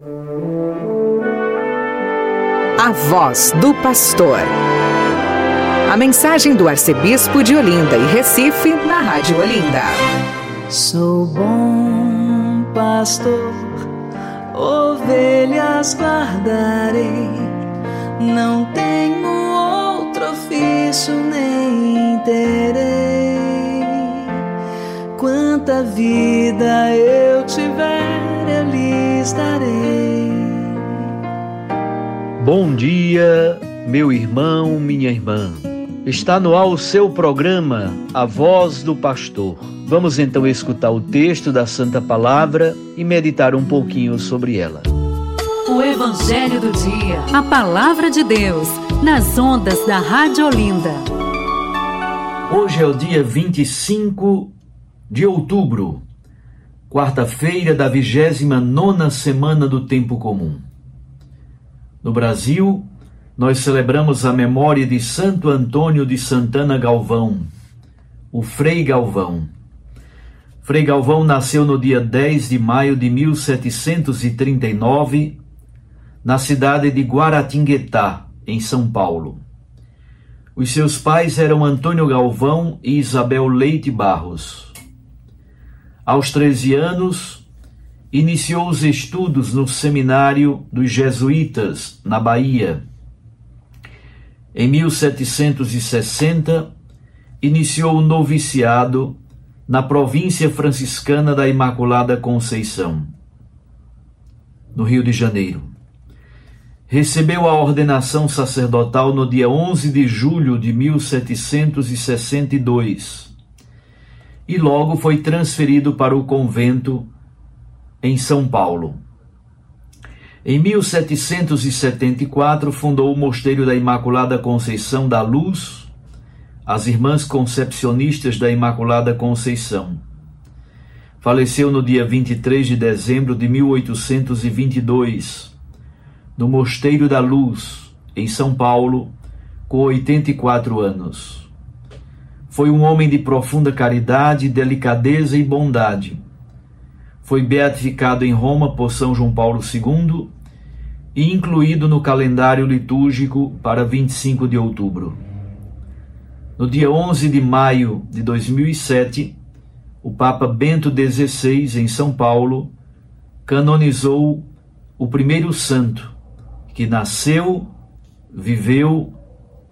A voz do pastor. A mensagem do arcebispo de Olinda e Recife na Rádio Olinda. Sou bom pastor, ovelhas guardarei, não tenho outro ofício nem terei. Quanta vida eu tiver, eu lhes darei. Bom dia, meu irmão, minha irmã. Está no ar o seu programa, A Voz do Pastor. Vamos então escutar o texto da Santa Palavra e meditar um pouquinho sobre ela. O Evangelho do Dia. A Palavra de Deus, nas ondas da Rádio Olinda. Hoje é o dia 25 de outubro, quarta-feira da 29 semana do Tempo Comum. No Brasil, nós celebramos a memória de Santo Antônio de Santana Galvão, o Frei Galvão. Frei Galvão nasceu no dia 10 de maio de 1739, na cidade de Guaratinguetá, em São Paulo. Os seus pais eram Antônio Galvão e Isabel Leite Barros. Aos 13 anos, iniciou os estudos no seminário dos jesuítas, na Bahia. Em 1760, iniciou o noviciado na província franciscana da Imaculada Conceição, no Rio de Janeiro. Recebeu a ordenação sacerdotal no dia 11 de julho de 1762 e logo foi transferido para o convento em São Paulo. Em 1774, fundou o Mosteiro da Imaculada Conceição da Luz, as Irmãs Concepcionistas da Imaculada Conceição. Faleceu no dia 23 de dezembro de 1822, no Mosteiro da Luz, em São Paulo, com 84 anos. Foi um homem de profunda caridade, delicadeza e bondade foi beatificado em Roma por São João Paulo II e incluído no calendário litúrgico para 25 de outubro. No dia 11 de maio de 2007, o Papa Bento XVI, em São Paulo, canonizou o primeiro santo que nasceu, viveu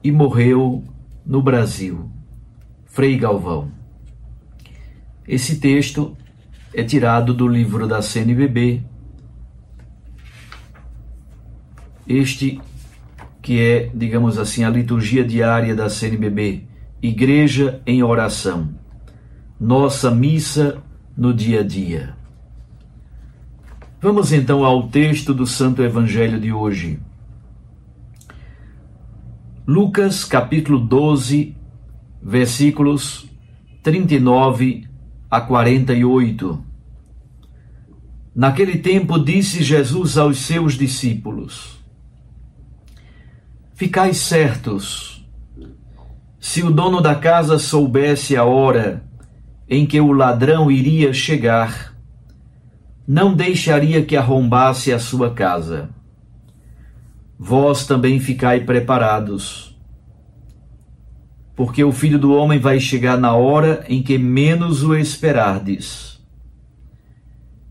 e morreu no Brasil, Frei Galvão. Esse texto é tirado do livro da CNBB. Este que é, digamos assim, a liturgia diária da CNBB, Igreja em Oração, nossa missa no dia a dia. Vamos então ao texto do Santo Evangelho de hoje. Lucas capítulo 12, versículos 39 a 48. Naquele tempo disse Jesus aos seus discípulos: Ficai certos, se o dono da casa soubesse a hora em que o ladrão iria chegar, não deixaria que arrombasse a sua casa. Vós também ficai preparados, porque o filho do homem vai chegar na hora em que menos o esperardes.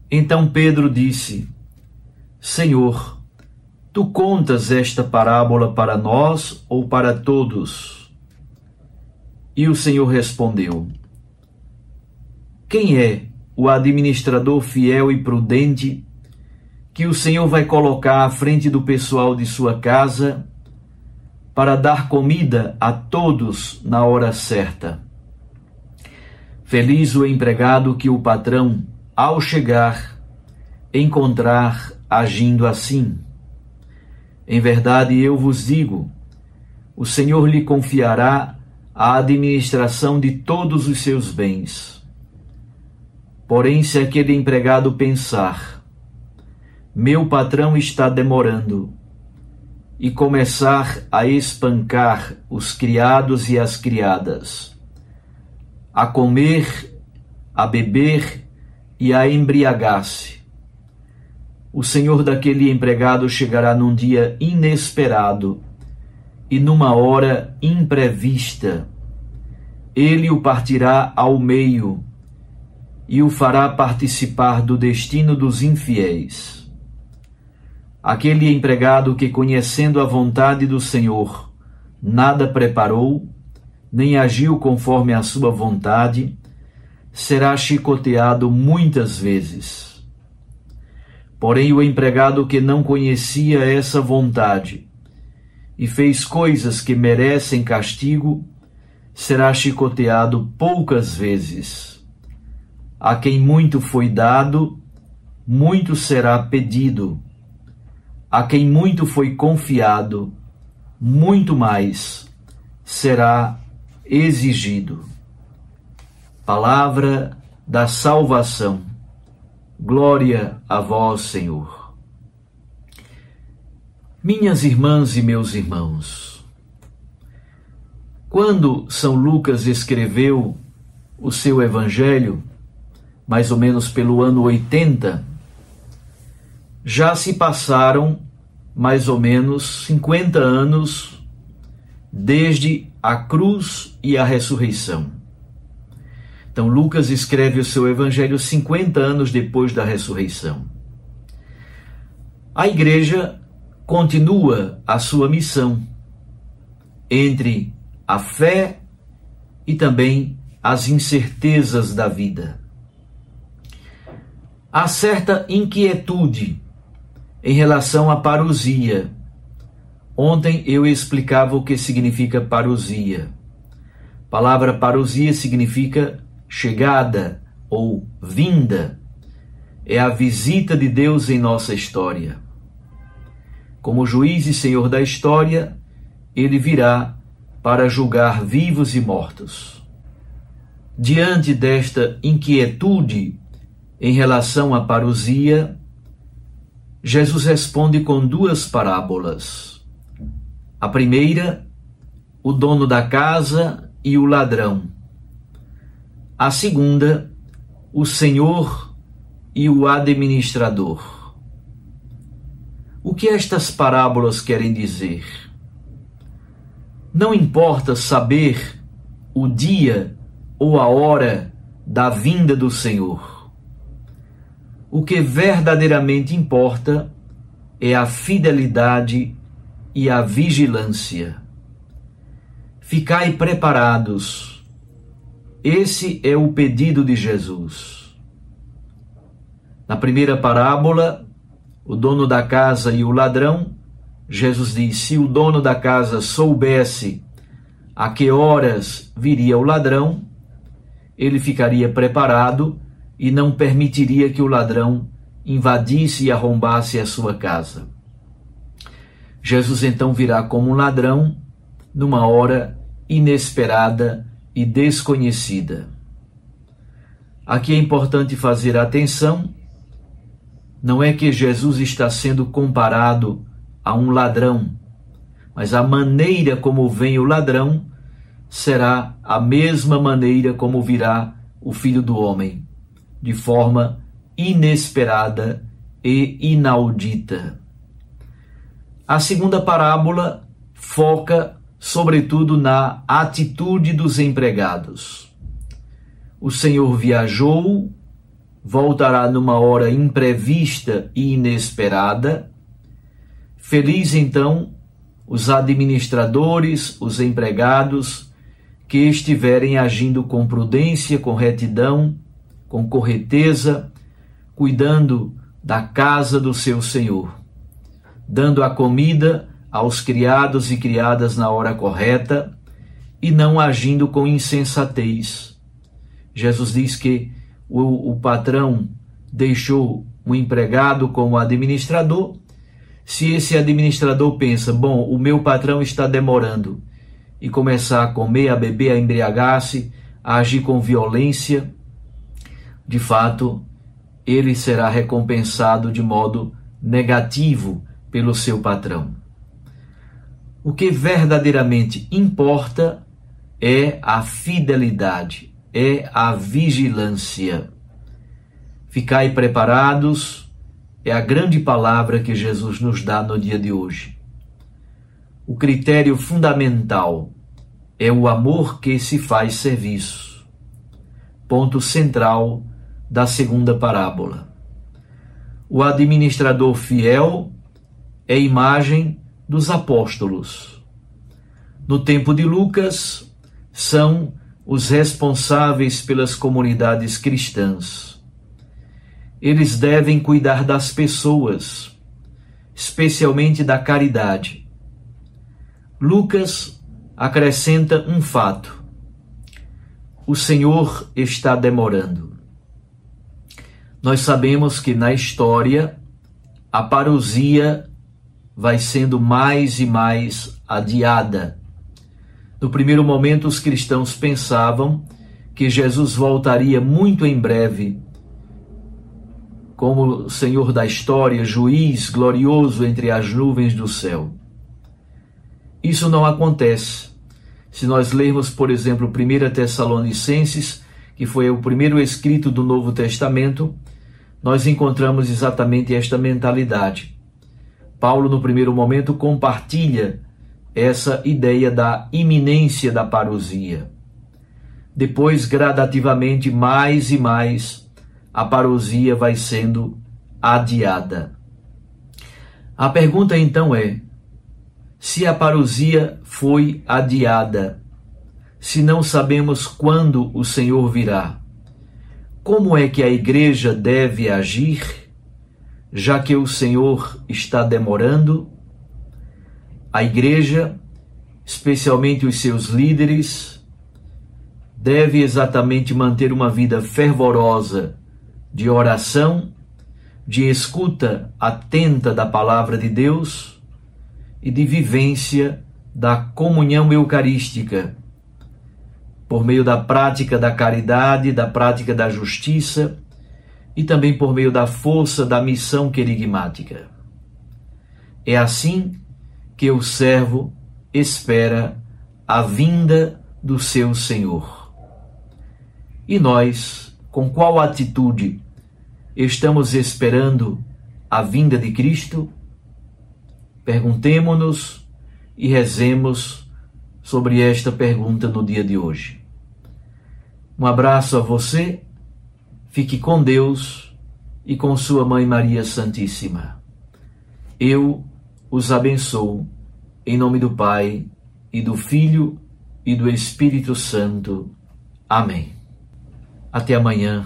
Então Pedro disse: Senhor, tu contas esta parábola para nós ou para todos? E o Senhor respondeu: Quem é o administrador fiel e prudente que o Senhor vai colocar à frente do pessoal de sua casa para dar comida a todos na hora certa? Feliz o empregado que o patrão ao chegar, encontrar agindo assim. Em verdade, eu vos digo: o Senhor lhe confiará a administração de todos os seus bens. Porém, se aquele empregado pensar, meu patrão está demorando, e começar a espancar os criados e as criadas, a comer, a beber e a embriagar-se. o senhor daquele empregado chegará num dia inesperado e numa hora imprevista. Ele o partirá ao meio e o fará participar do destino dos infiéis. Aquele empregado que, conhecendo a vontade do Senhor, nada preparou, nem agiu conforme a sua vontade, será chicoteado muitas vezes. Porém, o empregado que não conhecia essa vontade e fez coisas que merecem castigo, será chicoteado poucas vezes. A quem muito foi dado, muito será pedido. A quem muito foi confiado, muito mais será exigido. Palavra da salvação. Glória a vós, Senhor. Minhas irmãs e meus irmãos, quando São Lucas escreveu o seu evangelho, mais ou menos pelo ano 80, já se passaram mais ou menos 50 anos desde a cruz e a ressurreição. Então, Lucas escreve o seu evangelho 50 anos depois da ressurreição. A igreja continua a sua missão entre a fé e também as incertezas da vida. Há certa inquietude em relação à parousia. Ontem eu explicava o que significa parousia. A palavra parousia significa chegada ou vinda é a visita de Deus em nossa história. Como juiz e senhor da história, ele virá para julgar vivos e mortos. Diante desta inquietude em relação à parousia, Jesus responde com duas parábolas. A primeira, o dono da casa e o ladrão. A segunda, o Senhor e o administrador. O que estas parábolas querem dizer? Não importa saber o dia ou a hora da vinda do Senhor. O que verdadeiramente importa é a fidelidade e a vigilância. Ficai preparados esse é o pedido de Jesus. Na primeira parábola, o dono da casa e o ladrão, Jesus diz: se o dono da casa soubesse a que horas viria o ladrão, ele ficaria preparado e não permitiria que o ladrão invadisse e arrombasse a sua casa. Jesus então virá como um ladrão numa hora inesperada e desconhecida. Aqui é importante fazer atenção, não é que Jesus está sendo comparado a um ladrão, mas a maneira como vem o ladrão será a mesma maneira como virá o filho do homem, de forma inesperada e inaudita. A segunda parábola foca sobretudo na atitude dos empregados. O Senhor viajou, voltará numa hora imprevista e inesperada. Feliz então os administradores, os empregados que estiverem agindo com prudência, com retidão, com correteza, cuidando da casa do seu Senhor, dando a comida aos criados e criadas na hora correta e não agindo com insensatez. Jesus diz que o, o patrão deixou o empregado como administrador. Se esse administrador pensa, bom, o meu patrão está demorando, e começar a comer, a beber, a embriagar-se, a agir com violência, de fato, ele será recompensado de modo negativo pelo seu patrão. O que verdadeiramente importa é a fidelidade, é a vigilância. Ficai preparados, é a grande palavra que Jesus nos dá no dia de hoje. O critério fundamental é o amor que se faz serviço. Ponto central da segunda parábola. O administrador fiel é imagem dos apóstolos. No tempo de Lucas, são os responsáveis pelas comunidades cristãs. Eles devem cuidar das pessoas, especialmente da caridade. Lucas acrescenta um fato: o Senhor está demorando. Nós sabemos que na história a parousia vai sendo mais e mais adiada. No primeiro momento, os cristãos pensavam que Jesus voltaria muito em breve, como Senhor da história, juiz glorioso entre as nuvens do céu. Isso não acontece. Se nós lermos, por exemplo, 1 Tessalonicenses, que foi o primeiro escrito do Novo Testamento, nós encontramos exatamente esta mentalidade. Paulo, no primeiro momento, compartilha essa ideia da iminência da parousia. Depois, gradativamente, mais e mais, a parousia vai sendo adiada. A pergunta então é: se a parousia foi adiada, se não sabemos quando o Senhor virá, como é que a igreja deve agir, já que o Senhor está demorando? A igreja, especialmente os seus líderes, deve exatamente manter uma vida fervorosa de oração, de escuta atenta da palavra de Deus e de vivência da comunhão eucarística, por meio da prática da caridade, da prática da justiça e também por meio da força da missão querigmática. É assim que o servo espera a vinda do seu Senhor. E nós, com qual atitude estamos esperando a vinda de Cristo? Perguntemo-nos e rezemos sobre esta pergunta no dia de hoje. Um abraço a você, fique com Deus e com Sua Mãe Maria Santíssima. Eu os abençoo, em nome do Pai, e do Filho, e do Espírito Santo. Amém. Até amanhã,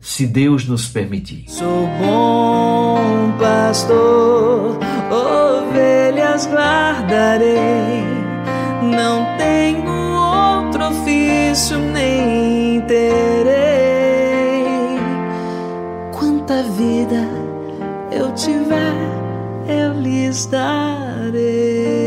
se Deus nos permitir. Sou bom pastor, ovelhas guardarei, não tenho ofício nem terei. Quanta vida eu tiver eu lhes darei.